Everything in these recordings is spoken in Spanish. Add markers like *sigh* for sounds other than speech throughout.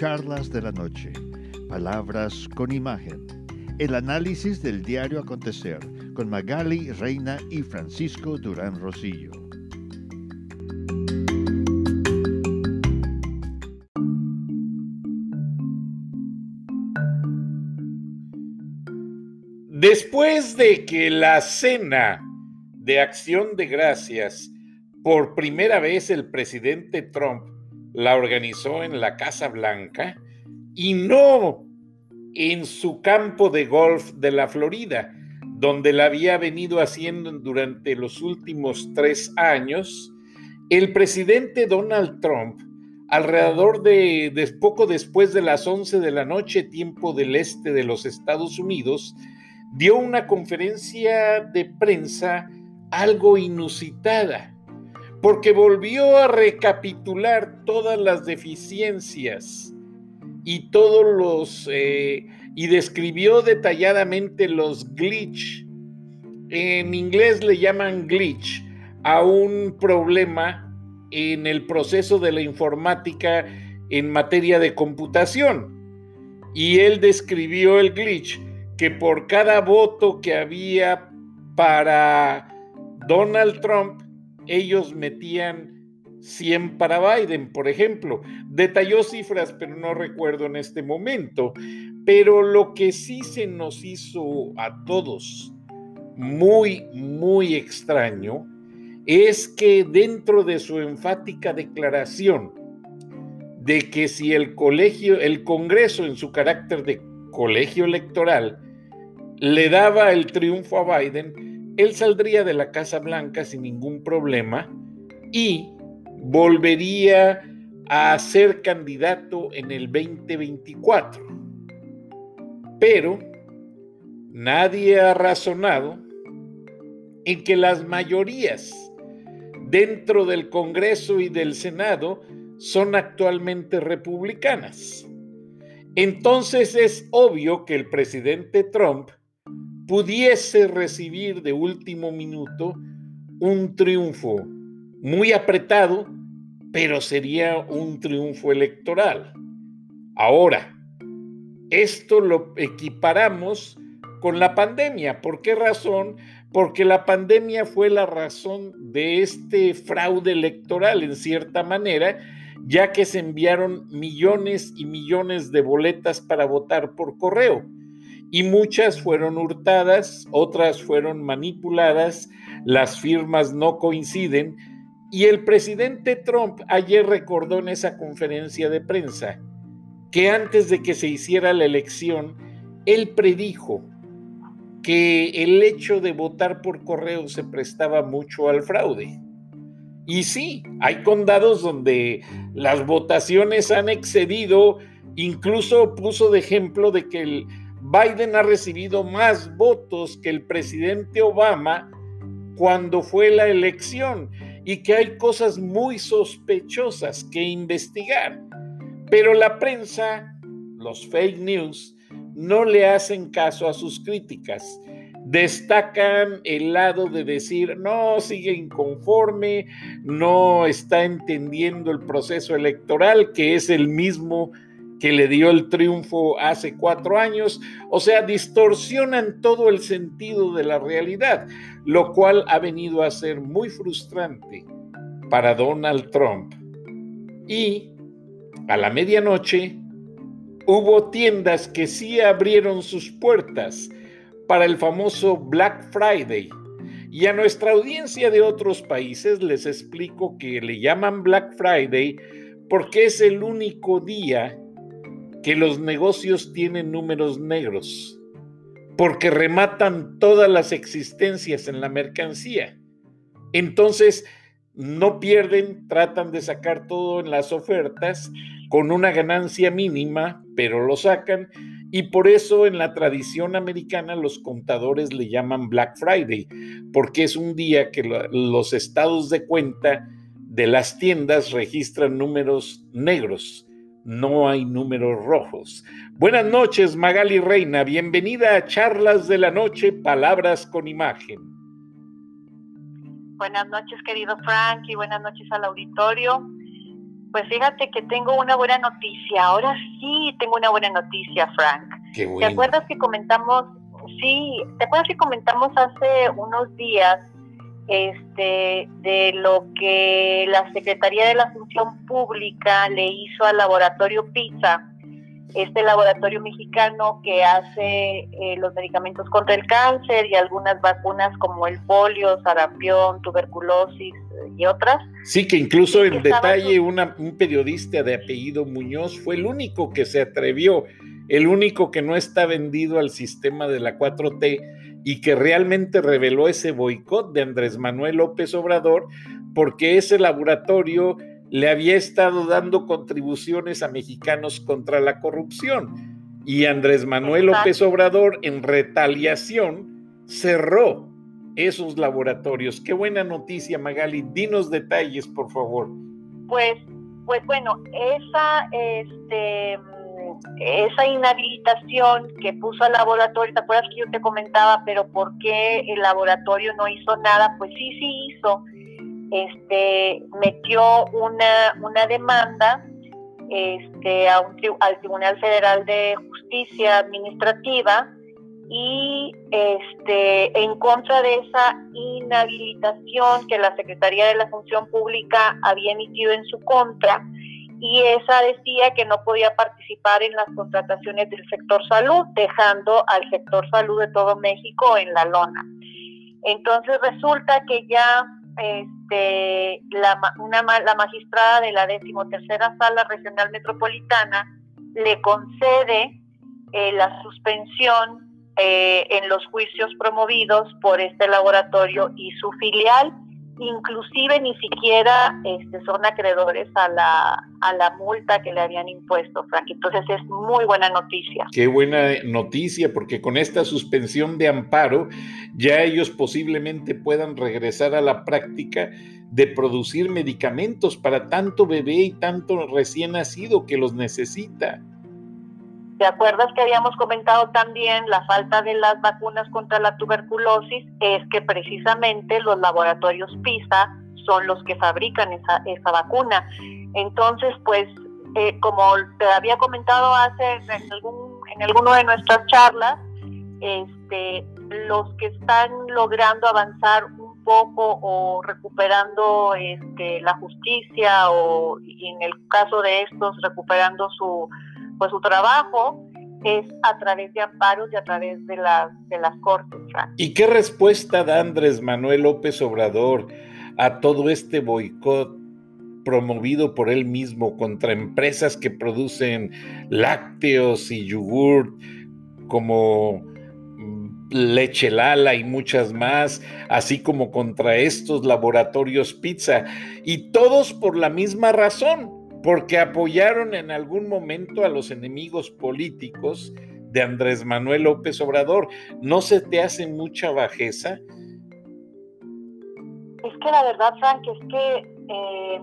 Charlas de la Noche, Palabras con Imagen, el análisis del diario acontecer con Magali Reina y Francisco Durán Rosillo. Después de que la cena de acción de gracias, por primera vez el presidente Trump la organizó en la Casa Blanca y no en su campo de golf de la Florida, donde la había venido haciendo durante los últimos tres años, el presidente Donald Trump, alrededor de, de, poco después de las 11 de la noche, tiempo del este de los Estados Unidos, dio una conferencia de prensa algo inusitada, porque volvió a recapitular todas las deficiencias y todos los eh, y describió detalladamente los glitch. En inglés le llaman glitch a un problema en el proceso de la informática en materia de computación. Y él describió el glitch que por cada voto que había para Donald Trump, ellos metían 100 para Biden, por ejemplo. Detalló cifras, pero no recuerdo en este momento. Pero lo que sí se nos hizo a todos muy, muy extraño es que dentro de su enfática declaración de que si el colegio, el Congreso en su carácter de colegio electoral, le daba el triunfo a Biden, él saldría de la Casa Blanca sin ningún problema y volvería a ser candidato en el 2024. Pero nadie ha razonado en que las mayorías dentro del Congreso y del Senado son actualmente republicanas. Entonces es obvio que el presidente Trump pudiese recibir de último minuto un triunfo muy apretado, pero sería un triunfo electoral. Ahora, esto lo equiparamos con la pandemia. ¿Por qué razón? Porque la pandemia fue la razón de este fraude electoral, en cierta manera, ya que se enviaron millones y millones de boletas para votar por correo y muchas fueron hurtadas, otras fueron manipuladas, las firmas no coinciden y el presidente Trump ayer recordó en esa conferencia de prensa que antes de que se hiciera la elección, él predijo que el hecho de votar por correo se prestaba mucho al fraude. Y sí, hay condados donde las votaciones han excedido, incluso puso de ejemplo de que el, Biden ha recibido más votos que el presidente Obama cuando fue la elección y que hay cosas muy sospechosas que investigar. Pero la prensa, los fake news, no le hacen caso a sus críticas. Destacan el lado de decir, no, sigue inconforme, no está entendiendo el proceso electoral, que es el mismo que le dio el triunfo hace cuatro años, o sea, distorsionan todo el sentido de la realidad, lo cual ha venido a ser muy frustrante para Donald Trump. Y a la medianoche hubo tiendas que sí abrieron sus puertas para el famoso Black Friday. Y a nuestra audiencia de otros países les explico que le llaman Black Friday porque es el único día que los negocios tienen números negros, porque rematan todas las existencias en la mercancía. Entonces, no pierden, tratan de sacar todo en las ofertas con una ganancia mínima, pero lo sacan. Y por eso en la tradición americana los contadores le llaman Black Friday, porque es un día que los estados de cuenta de las tiendas registran números negros no hay números rojos. Buenas noches, Magali Reina. Bienvenida a Charlas de la Noche, Palabras con Imagen. Buenas noches, querido Frank, y buenas noches al auditorio. Pues fíjate que tengo una buena noticia. Ahora sí tengo una buena noticia, Frank. ¿Te acuerdas que comentamos? Sí, ¿te acuerdas que comentamos hace unos días este, de lo que la Secretaría de la Función Pública le hizo al laboratorio PISA, este laboratorio mexicano que hace eh, los medicamentos contra el cáncer y algunas vacunas como el polio, sarampión, tuberculosis y otras. Sí, que incluso en detalle un periodista de apellido Muñoz fue el único que se atrevió, el único que no está vendido al sistema de la 4T y que realmente reveló ese boicot de Andrés Manuel López Obrador porque ese laboratorio le había estado dando contribuciones a mexicanos contra la corrupción. Y Andrés Manuel López Obrador, en retaliación, cerró esos laboratorios. Qué buena noticia, Magali. Dinos detalles, por favor. Pues, pues bueno, esa, este, esa inhabilitación que puso al laboratorio, ¿te acuerdas que yo te comentaba, pero por qué el laboratorio no hizo nada? Pues sí, sí hizo. Este, metió una, una demanda este, al Tribunal Federal de Justicia Administrativa y este, en contra de esa inhabilitación que la Secretaría de la Función Pública había emitido en su contra, y esa decía que no podía participar en las contrataciones del sector salud, dejando al sector salud de todo México en la lona. Entonces resulta que ya este, la, una, la magistrada de la decimotercera sala regional metropolitana le concede eh, la suspensión eh, en los juicios promovidos por este laboratorio y su filial inclusive ni siquiera este, son acreedores a la, a la multa que le habían impuesto, Frank. Entonces es muy buena noticia. Qué buena noticia, porque con esta suspensión de amparo ya ellos posiblemente puedan regresar a la práctica de producir medicamentos para tanto bebé y tanto recién nacido que los necesita. ¿Te acuerdas que habíamos comentado también la falta de las vacunas contra la tuberculosis? Es que precisamente los laboratorios PISA son los que fabrican esa, esa vacuna. Entonces, pues, eh, como te había comentado hace en, algún, en alguna de nuestras charlas, este, los que están logrando avanzar un poco o recuperando este, la justicia o en el caso de estos recuperando su pues su trabajo es a través de amparos y a través de las, de las cortes. ¿Y qué respuesta da Andrés Manuel López Obrador a todo este boicot promovido por él mismo contra empresas que producen lácteos y yogur como mm, Leche Lala y muchas más, así como contra estos laboratorios pizza, y todos por la misma razón, porque apoyaron en algún momento a los enemigos políticos de Andrés Manuel López Obrador. ¿No se te hace mucha bajeza? Es que la verdad, Frank, es que em,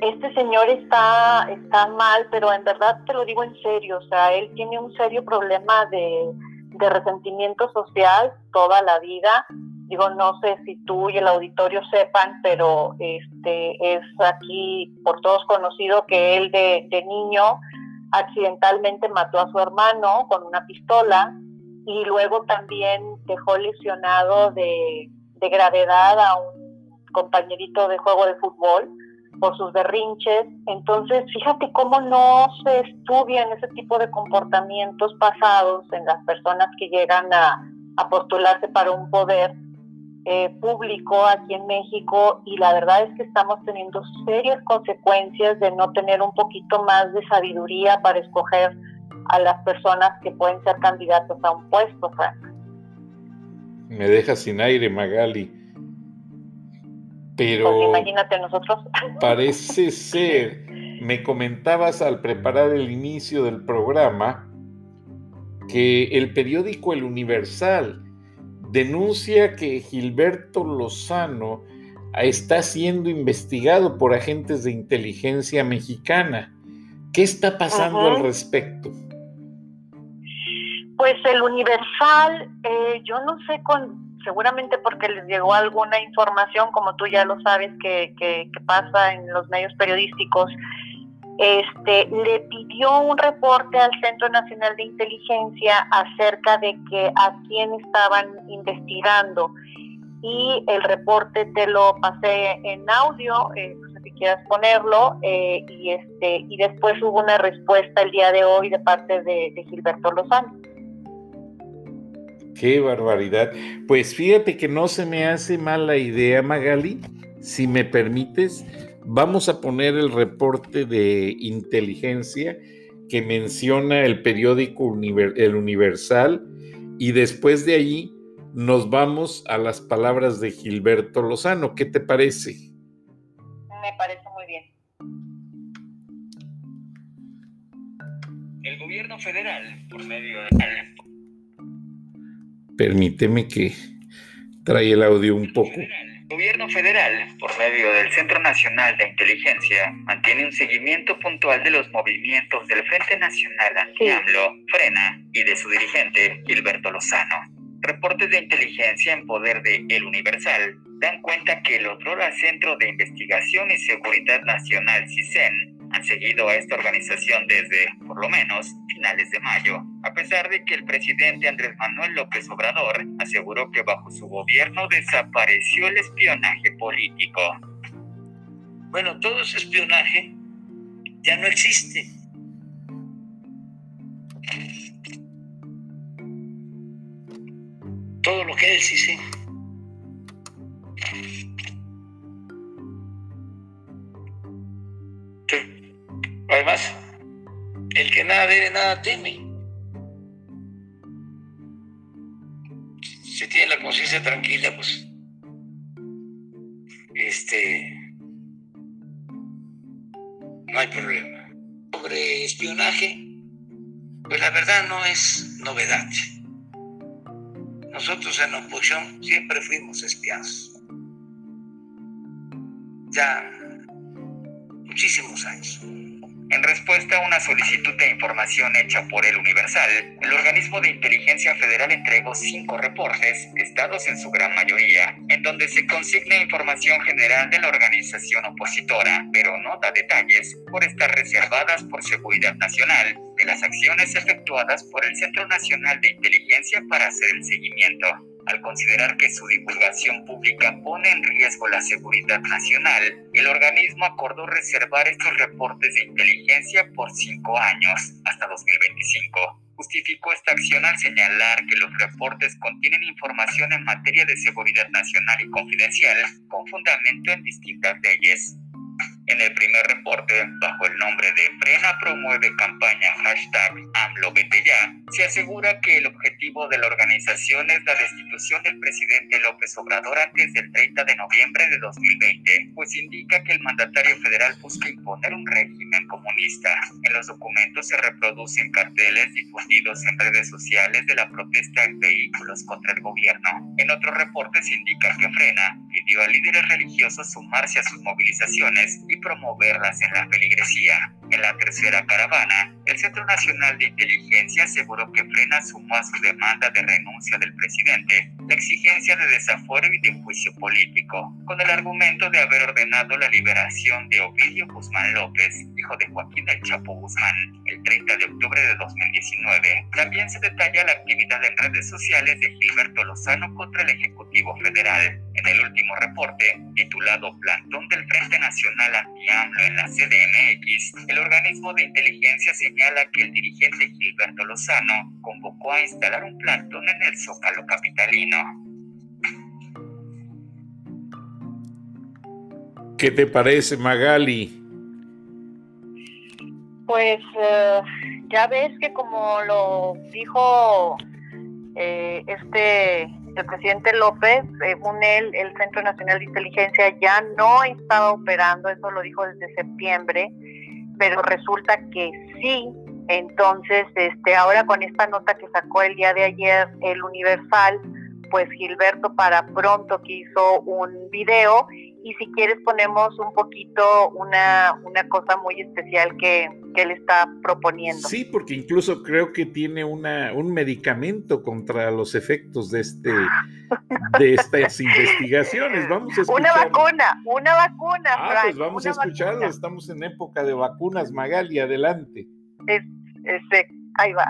este señor está, está mal, pero en verdad te lo digo en serio, o sea, él tiene un serio problema de, de resentimiento social toda la vida digo, no sé si tú y el auditorio sepan, pero este es aquí por todos conocido que él de, niño accidentalmente mató a su hermano con una pistola y luego también dejó lesionado de, de gravedad a un compañerito de juego de fútbol por sus berrinches. Entonces, fíjate cómo no se estudian ese tipo de comportamientos pasados en las personas que llegan a, a postularse para un poder eh, público aquí en México y la verdad es que estamos teniendo serias consecuencias de no tener un poquito más de sabiduría para escoger a las personas que pueden ser candidatos a un puesto, Frank. Me deja sin aire, Magali. Pero. Pues imagínate nosotros. *laughs* Parece ser. Me comentabas al preparar el inicio del programa que el periódico El Universal denuncia que Gilberto Lozano está siendo investigado por agentes de inteligencia mexicana. ¿Qué está pasando al respecto? Pues el Universal, eh, yo no sé con, seguramente porque les llegó alguna información, como tú ya lo sabes, que, que, pasa en los medios periodísticos, este, le pidió un reporte al Centro Nacional de Inteligencia acerca de que a quién estaban investigando y el reporte te lo pasé en audio, eh, si quieras ponerlo, eh, y este y después hubo una respuesta el día de hoy de parte de, de Gilberto Lozano. Qué barbaridad. Pues fíjate que no se me hace mala idea, Magali. Si me permites, vamos a poner el reporte de inteligencia que menciona el periódico El Universal y después de ahí nos vamos a las palabras de Gilberto Lozano. ¿Qué te parece? Me parece muy bien. El gobierno federal, por medio de... Permíteme que trae el audio un poco. El gobierno federal, por medio del Centro Nacional de Inteligencia, mantiene un seguimiento puntual de los movimientos del Frente Nacional Anti-AMLO, Frena, y de su dirigente, Gilberto Lozano. Reportes de inteligencia en poder de El Universal dan cuenta que el otro Centro de Investigación y Seguridad Nacional, CISEN, han seguido a esta organización desde, por lo menos, finales de mayo, a pesar de que el presidente Andrés Manuel López Obrador aseguró que bajo su gobierno desapareció el espionaje político. Bueno, todo ese espionaje ya no existe todo lo que él sí sí. Debe, nada teme. Si tiene la conciencia tranquila, pues, este, no hay problema. Sobre espionaje, pues la verdad no es novedad. Nosotros en la oposición siempre fuimos espiados. Ya muchísimos años. En respuesta a una solicitud de información hecha por el Universal, el organismo de inteligencia federal entregó cinco reportes, estados en su gran mayoría, en donde se consigna información general de la organización opositora, pero no da detalles por estar reservadas por seguridad nacional de las acciones efectuadas por el Centro Nacional de Inteligencia para hacer el seguimiento al considerar que su divulgación pública pone en riesgo la seguridad nacional, el organismo acordó reservar estos reportes de inteligencia por cinco años, hasta 2025. Justificó esta acción al señalar que los reportes contienen información en materia de seguridad nacional y confidencial, con fundamento en distintas leyes. En el primer reporte, bajo el nombre de Frena promueve campaña hashtag AMLOVeteYa, se asegura que el objetivo de la organización es la destitución del presidente López Obrador antes del 30 de noviembre de 2020, pues indica que el mandatario federal busca imponer un régimen comunista. En los documentos se reproducen carteles difundidos en redes sociales de la protesta en vehículos contra el gobierno. En otro reporte se indica que Frena pidió a líderes religiosos sumarse a sus movilizaciones y promoverlas en la feligresía. En la tercera caravana, el Centro Nacional de Inteligencia aseguró que frena sumó a su demanda de renuncia del presidente la exigencia de desafuero y de juicio político, con el argumento de haber ordenado la liberación de Ovidio Guzmán López, hijo de Joaquín El Chapo Guzmán, el 30 de octubre de 2019. También se detalla la actividad en redes sociales de Gilberto Lozano contra el Ejecutivo Federal. En el último reporte, titulado Plantón del Frente Nacional Anti-AMLO en la CDMX, el organismo de inteligencia señala que el dirigente Gilberto Lozano convocó a instalar un plantón en el Zócalo capitalino. ¿Qué te parece, Magali? Pues eh, ya ves que como lo dijo eh, este el presidente López, según él, el Centro Nacional de Inteligencia ya no estaba operando, eso lo dijo desde septiembre, pero resulta que sí. Entonces, este, ahora con esta nota que sacó el día de ayer el Universal, pues Gilberto para pronto que hizo un video y si quieres ponemos un poquito una, una cosa muy especial que, que él está proponiendo. Sí, porque incluso creo que tiene una, un medicamento contra los efectos de este *laughs* de estas investigaciones. Vamos a Una vacuna, una vacuna. Ah, pues vamos a escucharlo. Estamos en época de vacunas, Magali, adelante. Es, este, ahí va.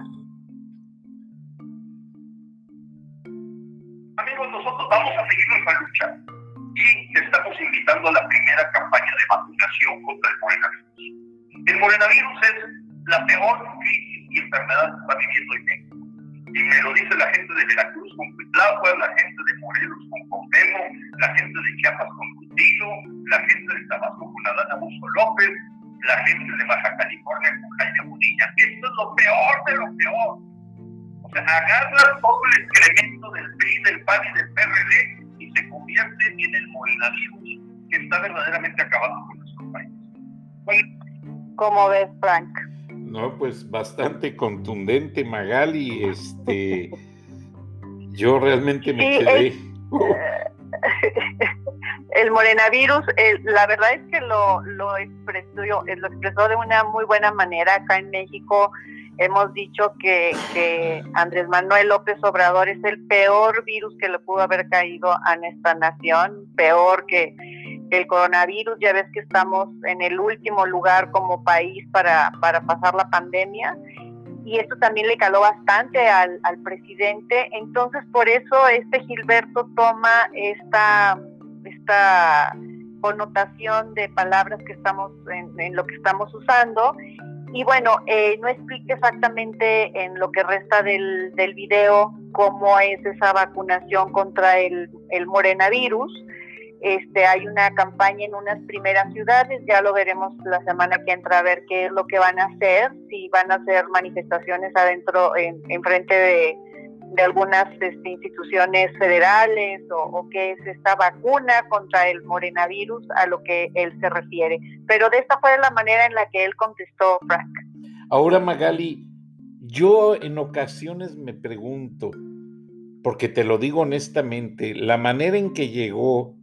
Amigos, nosotros vamos a seguir nuestra lucha y estamos invitando a la primera campaña de vacunación contra el coronavirus. El coronavirus es la peor crisis y enfermedad que está viviendo en México. Y me lo dice la gente de Veracruz con Cuitlagua, la gente de Morelos con Cuauhtémoc, la gente de Chiapas con Cutilo, la gente de Tabasco con Adán Abuso López, la gente de Baja California con Jaime Bonilla. Esto es lo peor de lo peor. O sea, agarra todo el excremento del PRI, del PAN y del PRD convierte en el coronavirus que está verdaderamente acabando con nuestro país. ¿Cómo ves, Frank? No, pues bastante contundente, Magali. Este, *laughs* yo realmente me quedé. *laughs* El, morenavirus, la verdad es que lo, lo, expresó, lo expresó de una muy buena manera acá en México hemos dicho que, Andrés Manuel López Obrador es el peor virus que le pudo haber caído a nuestra nación, peor que el coronavirus. Ya ves que estamos en el último lugar como país para, para pasar la pandemia y esto también le caló bastante al, al presidente. Entonces, por eso este Gilberto toma esta, esta connotación de palabras que estamos en lo que estamos usando y bueno, eh, no explique exactamente en lo que resta del, del video cómo es esa vacunación contra el, el morenavirus. Este, hay una campaña en unas primeras ciudades, ya lo veremos la semana que entra a ver qué es lo que van a hacer, si van a hacer manifestaciones adentro, en, en frente de, de algunas este, instituciones federales o, qué es esta vacuna contra el morenavirus a lo que él se refiere. Pero de esta fue la manera en la que él contestó, Frank. Ahora, Magali, yo en ocasiones me pregunto, porque te lo digo honestamente, la manera en que llegó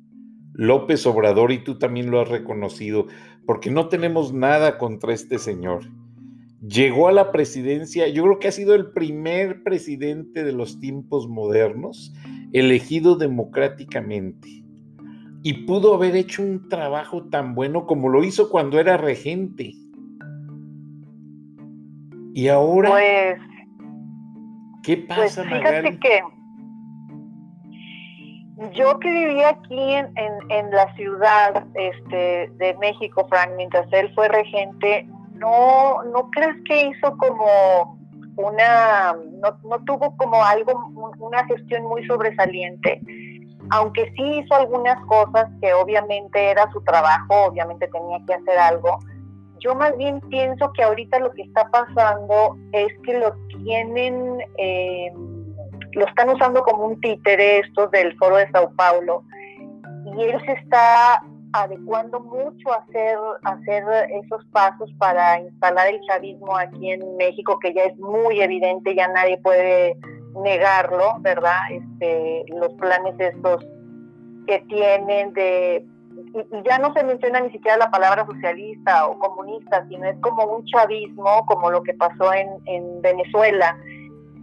López Obrador, y tú también lo has reconocido, porque no tenemos nada contra este señor llegó a la presidencia, yo creo que ha sido el primer presidente de los tiempos modernos elegido democráticamente y pudo haber hecho un trabajo tan bueno como lo hizo cuando era regente. Y ahora, pues, ¿qué pues pasa, fíjate que yo que vivía aquí en, en, la ciudad este, de México, Frank, mientras él fue regente, no, no crees que hizo como una, no, tuvo como algo, una gestión muy sobresaliente, aunque sí hizo algunas cosas que obviamente era su trabajo, obviamente tenía que hacer algo. Yo más bien pienso que ahorita lo que está pasando es que lo tienen, eh, lo están usando como un títere estos del Foro de Sao Paulo y él se está adecuando mucho hacer, hacer esos pasos para instalar el chavismo aquí en México, que ya es muy evidente, ya nadie puede negarlo, ¿verdad? Este, los planes estos que tienen de y, ya no se menciona ni siquiera la palabra socialista o comunista, sino es como un chavismo, como lo que pasó en, en Venezuela,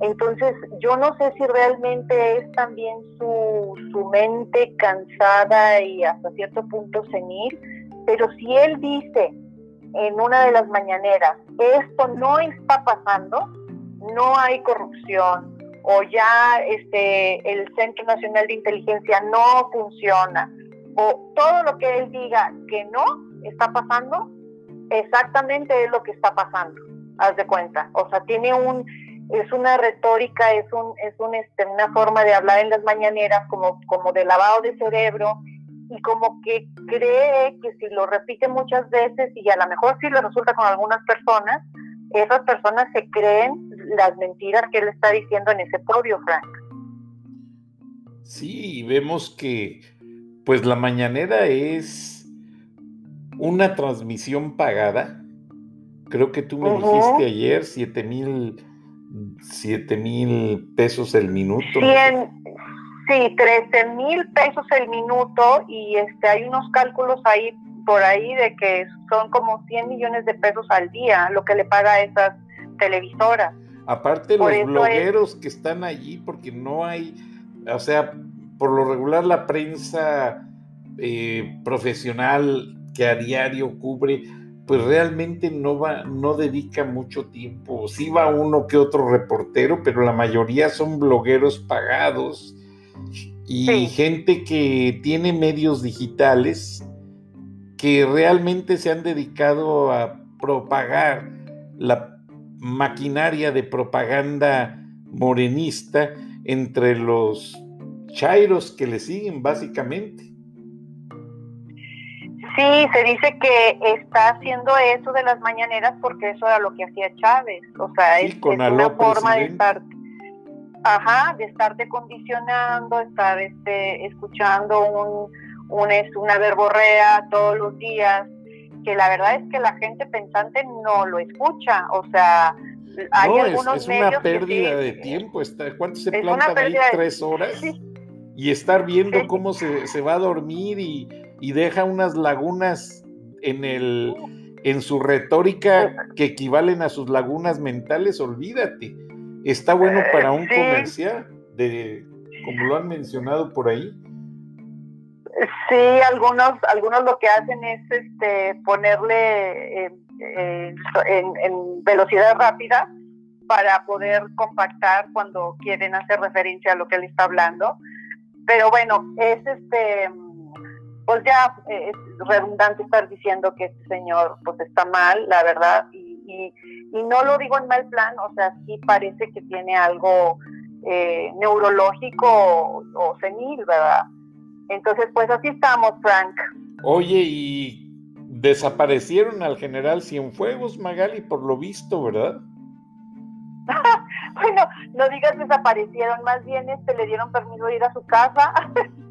entonces, yo no sé si realmente es también su, su mente cansada y hasta cierto punto senil, pero si él dice en una de las mañaneras, esto no está pasando, no hay corrupción, o ya este, el Centro Nacional de Inteligencia no funciona, o todo lo que él diga que no está pasando, exactamente es lo que está pasando, haz de cuenta. O sea, tiene un es una retórica, es un, es un, este, una forma de hablar en las mañaneras como, como de lavado de cerebro y como que cree que si lo repite muchas veces y a lo mejor sí le resulta con algunas personas, esas personas se creen las mentiras que él está diciendo en ese podio, Frank. Sí, vemos que pues la mañanera es una transmisión pagada. Creo que tú me dijiste ayer, siete mil 7 mil pesos el minuto. Sí, 13 mil pesos el minuto y este hay unos cálculos ahí por ahí de que son como 100 millones de pesos al día lo que le paga a esas televisoras. Aparte los blogueros que están allí, porque no hay, o sea, por lo regular la prensa eh, profesional que a diario cubre, pues realmente no va, no dedica mucho tiempo. Sí va uno que otro reportero, pero la mayoría son blogueros pagados y gente que tiene medios digitales que realmente se han dedicado a propagar la maquinaria de propaganda morenista entre los chairos que le siguen básicamente. Sí, se dice que está haciendo eso de las mañaneras porque eso era lo que hacía Chávez. O sea, es, una forma de estar, ajá, de estarte condicionando, estar este, escuchando un, un, una verborrea todos los días, que la verdad es que la gente pensante no lo escucha. O sea, hay no, algunos es, es una pérdida de tiempo. Está, ¿Cuánto se planta ahí? ¿Tres horas? Y estar viendo cómo se, se va a dormir y y deja unas lagunas en el en su retórica que equivalen a sus lagunas mentales, olvídate. Está bueno para un comercial, de, como lo han mencionado por ahí. Sí, algunos, algunos lo que hacen es este ponerle en, velocidad rápida para poder compactar cuando quieren hacer referencia a lo que él está hablando. Pero bueno, es este pues ya eh, es redundante estar diciendo que este señor pues está mal, la verdad, y, no lo digo en mal plan, o sea, sí parece que tiene algo eh, neurológico o, senil, ¿verdad? Entonces, pues así estamos, Frank. Oye, y desaparecieron al general Cienfuegos, Magali, por lo visto, ¿verdad? *laughs* bueno, no digas desaparecieron, más bien este le dieron permiso de ir a su casa.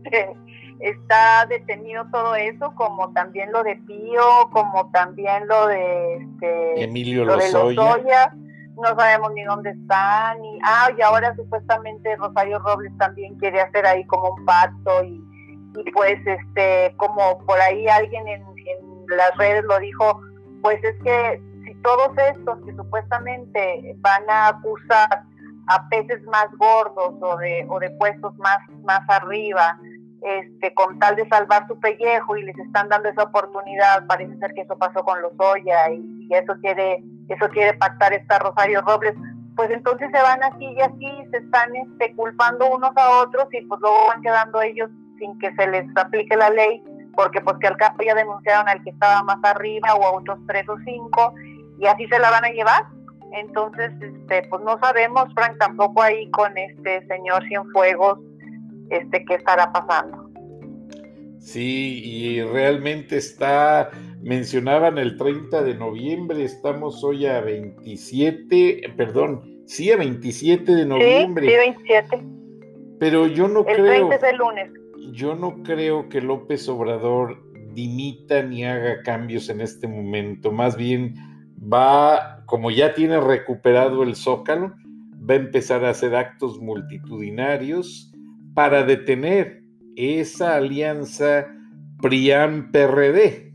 *laughs* Está detenido todo eso, como también lo de Pío, como también lo de este, Emilio Lozoya. No sabemos ni dónde están. Y, ah, y ahora supuestamente Rosario Robles también quiere hacer ahí como un pacto y, y pues este como por ahí alguien en, en las redes lo dijo, pues es que si todos estos que supuestamente van a acusar a peces más gordos o de, o de puestos más, más arriba, este, con tal de salvar su pellejo y les están dando esa oportunidad, parece ser que eso pasó con los Oya y, eso quiere, eso quiere pactar esta Rosario Robles, pues entonces se van así y así, se están este, culpando unos a otros y pues luego van quedando ellos sin que se les aplique la ley, porque pues que al cabo ya denunciaron al que estaba más arriba o a otros tres o cinco y así se la van a llevar. Entonces, este, pues no sabemos, Frank, tampoco ahí con este señor Cienfuegos, este, qué estará pasando. Sí, y realmente está, mencionaban el 30 de noviembre, estamos hoy a 27, perdón, sí, a 27 de noviembre. Sí, sí 27. Pero yo no el creo. 30 es el lunes. Yo no creo que López Obrador dimita ni haga cambios en este momento. Más bien va, como ya tiene recuperado el zócalo, va a empezar a hacer actos multitudinarios para detener esa alianza PRIAN-PRD.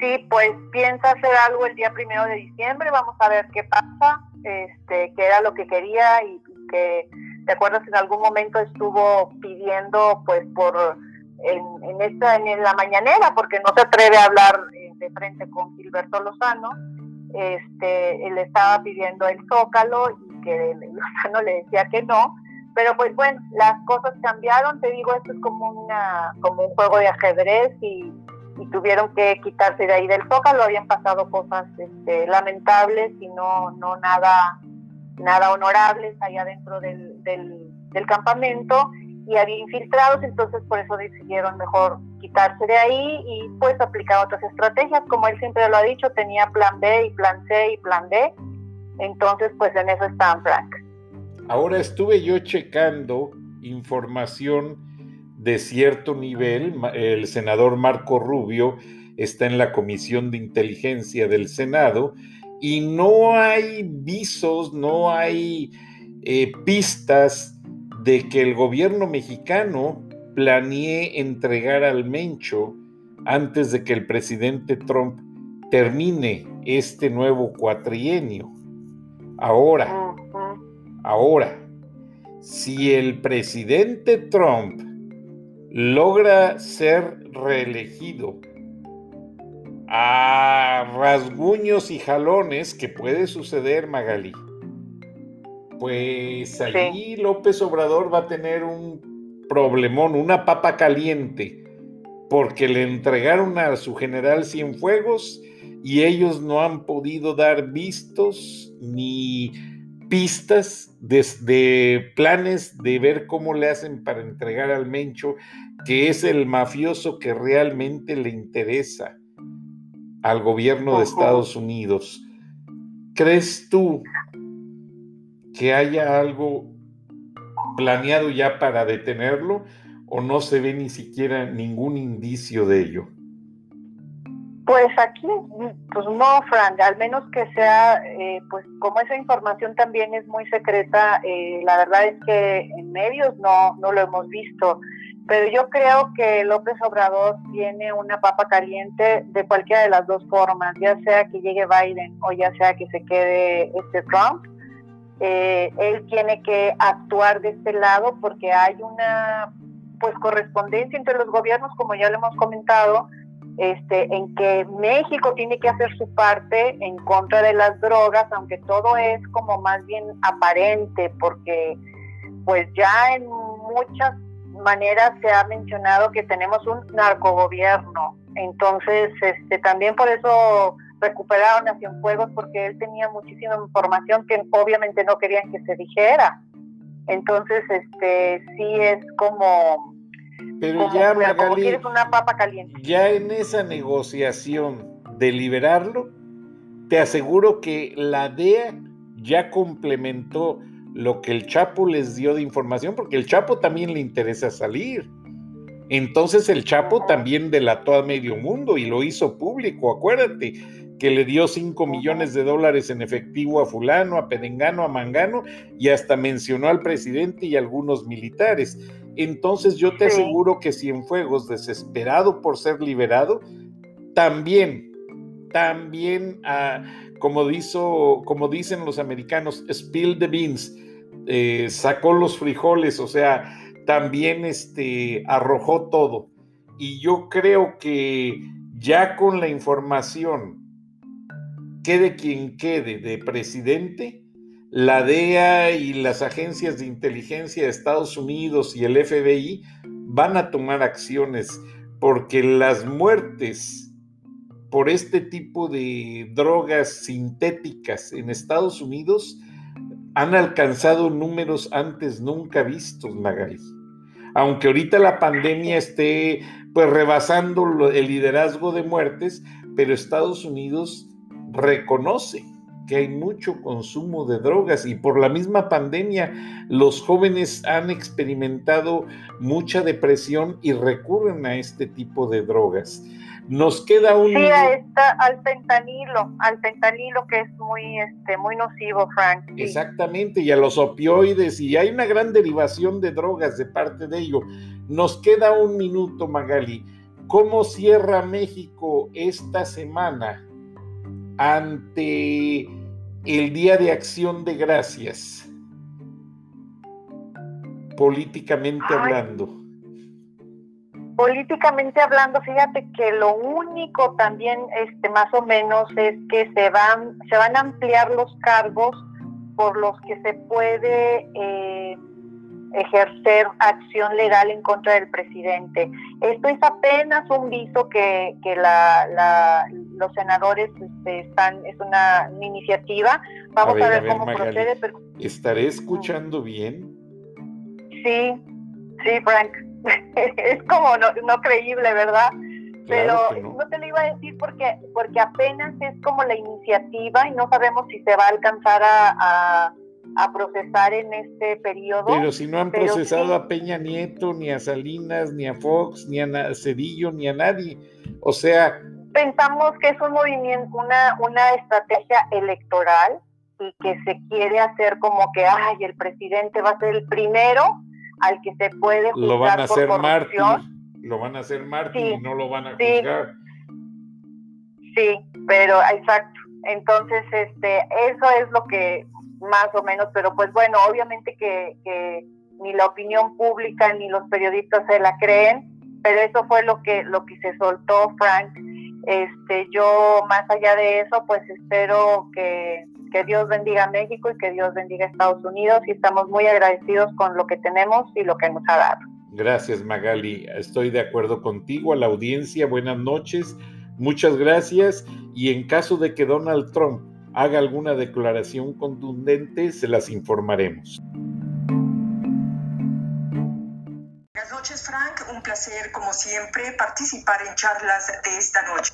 Sí, pues piensa hacer algo el día primero de diciembre, vamos a ver qué pasa, este, qué era lo que quería y, que, ¿te acuerdas? En algún momento estuvo pidiendo, pues, por en, esta, en la mañanera, porque no se atreve a hablar eh, de frente con Gilberto Lozano, este, él estaba pidiendo el Zócalo que Lozano *laughs* le decía que no, pero pues bueno, las cosas cambiaron, te digo, esto es como una como un juego de ajedrez y, tuvieron que quitarse de ahí del zócalo, habían pasado cosas este, lamentables y no, no nada, nada honorables allá dentro del, del, del campamento y había infiltrados, entonces por eso decidieron mejor quitarse de ahí y pues aplicar otras estrategias, como él siempre lo ha dicho, tenía plan B y plan C y plan D, entonces, pues en eso están, Frank. Ahora estuve yo checando información de cierto nivel. El senador Marco Rubio está en la Comisión de Inteligencia del Senado y no hay visos, no hay eh, pistas de que el gobierno mexicano planee entregar al Mencho antes de que el presidente Trump termine este nuevo cuatrienio. Ahora, ahora, si el presidente Trump logra ser reelegido a rasguños y jalones, que puede suceder, Magali, pues allí López Obrador va a tener un problemón, una papa caliente, porque le entregaron a su general Cienfuegos y ellos no han podido dar vistos ni pistas de, planes de ver cómo le hacen para entregar al Mencho, que es el mafioso que realmente le interesa al gobierno de Estados Unidos. ¿Crees tú que haya algo planeado ya para detenerlo o no se ve ni siquiera ningún indicio de ello? Pues aquí, pues no, Frank, al menos que sea, eh, pues como esa información también es muy secreta, eh, la verdad es que en medios no, no lo hemos visto, pero yo creo que López Obrador tiene una papa caliente de cualquiera de las dos formas, ya sea que llegue Biden o ya sea que se quede este Trump. Eh, él tiene que actuar de este lado porque hay una pues correspondencia entre los gobiernos, como ya lo hemos comentado, este, en que México tiene que hacer su parte en contra de las drogas, aunque todo es como más bien aparente, porque pues ya en muchas maneras se ha mencionado que tenemos un narcogobierno. Entonces, este, también por eso recuperaron a Cienfuegos, porque él tenía muchísima información que obviamente no querían que se dijera. Entonces, este, sí es como pero ya, una papa caliente. ya en esa negociación de liberarlo, te aseguro que la DEA ya complementó lo que el Chapo les dio de información, porque el Chapo también le interesa salir. Entonces el Chapo también delató a medio mundo y lo hizo público, acuérdate que le dio 5 millones de dólares en efectivo a fulano, a Pedengano, a Mangano y hasta mencionó al presidente y algunos militares. Entonces yo te aseguro que Cienfuegos, desesperado por ser liberado, también, también, ah, como, como dicen los americanos, spill the beans, eh, sacó los frijoles, o sea, también este, arrojó todo. Y yo creo que ya con la información quede quien quede de presidente, la DEA y las agencias de inteligencia de Estados Unidos y el FBI van a tomar acciones porque las muertes por este tipo de drogas sintéticas en Estados Unidos han alcanzado números antes nunca vistos, Magali. Aunque ahorita la pandemia esté pues rebasando el liderazgo de muertes, pero Estados Unidos reconoce que hay mucho consumo de drogas y por la misma pandemia los jóvenes han experimentado mucha depresión y recurren a este tipo de drogas. Nos queda un... Sí, está al fentanilo, al fentanilo que es muy, este, muy nocivo, Frank. Exactamente, y a los opioides, y hay una gran derivación de drogas de parte de ello. Nos queda un minuto, Magali. ¿Cómo cierra México esta semana ante el Día de Acción de Gracias, políticamente hablando? Políticamente hablando, fíjate que lo único también, este, más o menos, es que se van, se van a ampliar los cargos por los que se puede eh, ejercer acción legal en contra del presidente. Esto es apenas un viso que, que la, los senadores este, están, es una iniciativa. Vamos a ver, cómo procede. ¿Estaré escuchando bien? Sí, sí, Frank. *laughs* es como no, creíble, ¿verdad? Pero no. te lo iba a decir porque, porque apenas es como la iniciativa y no sabemos si se va a alcanzar a a procesar en este periodo. Pero si no han procesado a Peña Nieto, ni a Salinas, ni a Fox, ni a Cedillo, ni a nadie. O sea... Pensamos que es un movimiento, una, una estrategia electoral y que se quiere hacer como que, ay, el presidente va a ser el primero al que se puede juzgar lo van a hacer por mártir, lo van a hacer mártir Sí, y no lo van a sí. juzgar. Sí, pero exacto. Entonces, este, eso es lo que más o menos, pero pues bueno, obviamente que, que ni la opinión pública ni los periodistas se la creen, pero eso fue lo que lo que se soltó Frank. Este, yo más allá de eso, pues espero que, que Dios bendiga a México y que Dios bendiga a Estados Unidos y estamos muy agradecidos con lo que tenemos y lo que nos ha dado. Gracias, Magali. Estoy de acuerdo contigo. A la audiencia, buenas noches. Muchas gracias. Y en caso de que Donald Trump haga alguna declaración contundente, se las informaremos. Buenas noches, Frank. Un placer, como siempre, participar en charlas de esta noche.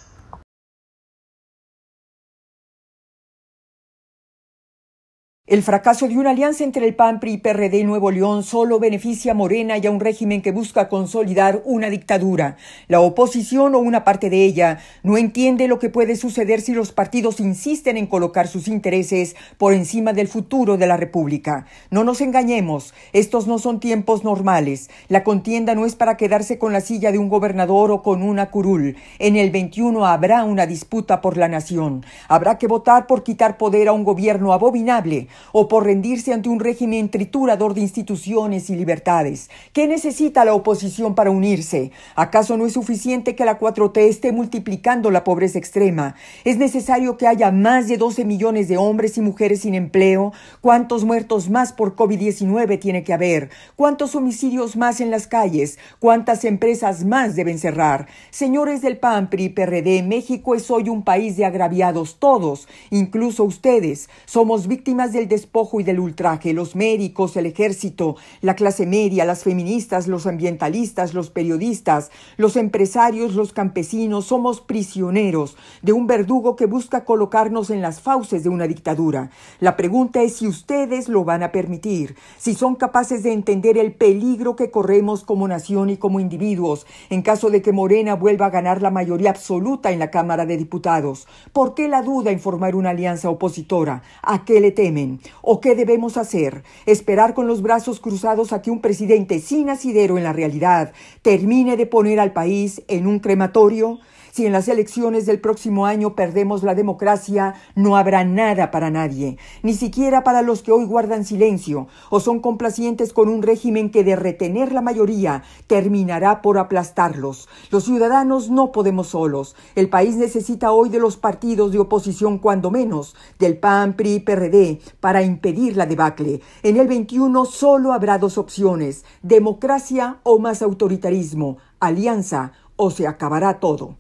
El fracaso de una alianza entre el PAN, PRI y PRD en Nuevo León solo beneficia a Morena y a un régimen que busca consolidar una dictadura. La oposición o una parte de ella no entiende lo que puede suceder si los partidos insisten en colocar sus intereses por encima del futuro de la República. No nos engañemos, estos no son tiempos normales. La contienda no es para quedarse con la silla de un gobernador o con una curul. En el 21 habrá una disputa por la nación. Habrá que votar por quitar poder a un gobierno abominable o por rendirse ante un régimen triturador de instituciones y libertades. ¿Qué necesita la oposición para unirse? ¿Acaso no es suficiente que la 4T esté multiplicando la pobreza extrema? ¿Es necesario que haya más de 12 millones de hombres y mujeres sin empleo? ¿Cuántos muertos más por COVID-19 tiene que haber? ¿Cuántos homicidios más en las calles? ¿Cuántas empresas más deben cerrar? Señores del PAN, PRI, PRD, México es hoy un país de agraviados, todos, incluso ustedes. Somos víctimas del despojo y del ultraje, los médicos, el ejército, la clase media, las feministas, los ambientalistas, los periodistas, los empresarios, los campesinos, somos prisioneros de un verdugo que busca colocarnos en las fauces de una dictadura. La pregunta es si ustedes lo van a permitir, si son capaces de entender el peligro que corremos como nación y como individuos en caso de que Morena vuelva a ganar la mayoría absoluta en la Cámara de Diputados. ¿Por qué la duda en formar una alianza opositora? ¿A qué le temen? ¿O qué debemos hacer? ¿Esperar con los brazos cruzados a que un presidente sin asidero en la realidad termine de poner al país en un crematorio? Si en las elecciones del próximo año perdemos la democracia, no habrá nada para nadie, ni siquiera para los que hoy guardan silencio o son complacientes con un régimen que de retener la mayoría terminará por aplastarlos. Los ciudadanos no podemos solos. El país necesita hoy de los partidos de oposición, cuando menos, del PAN, PRI, PRD, para impedir la debacle. En el 21 solo habrá dos opciones, democracia o más autoritarismo, alianza o se acabará todo.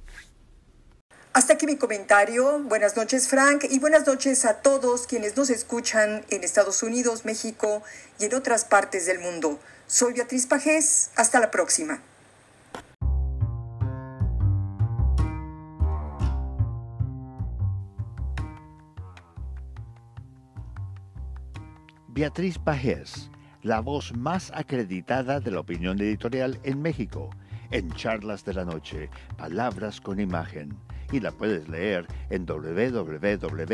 Hasta aquí mi comentario. Buenas noches, Frank, y buenas noches a todos quienes nos escuchan en Estados Unidos, México y en otras partes del mundo. Soy Beatriz Pajés. Hasta la próxima. Beatriz Pajés, la voz más acreditada de la opinión editorial en México, en Charlas de la Noche, Palabras con Imagen, y la puedes leer en www.siempre.mx.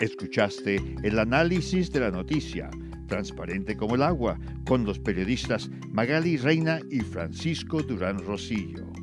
Escuchaste el análisis de la noticia, transparente como el agua, con los periodistas Magali Reina y Francisco Durán Rosillo.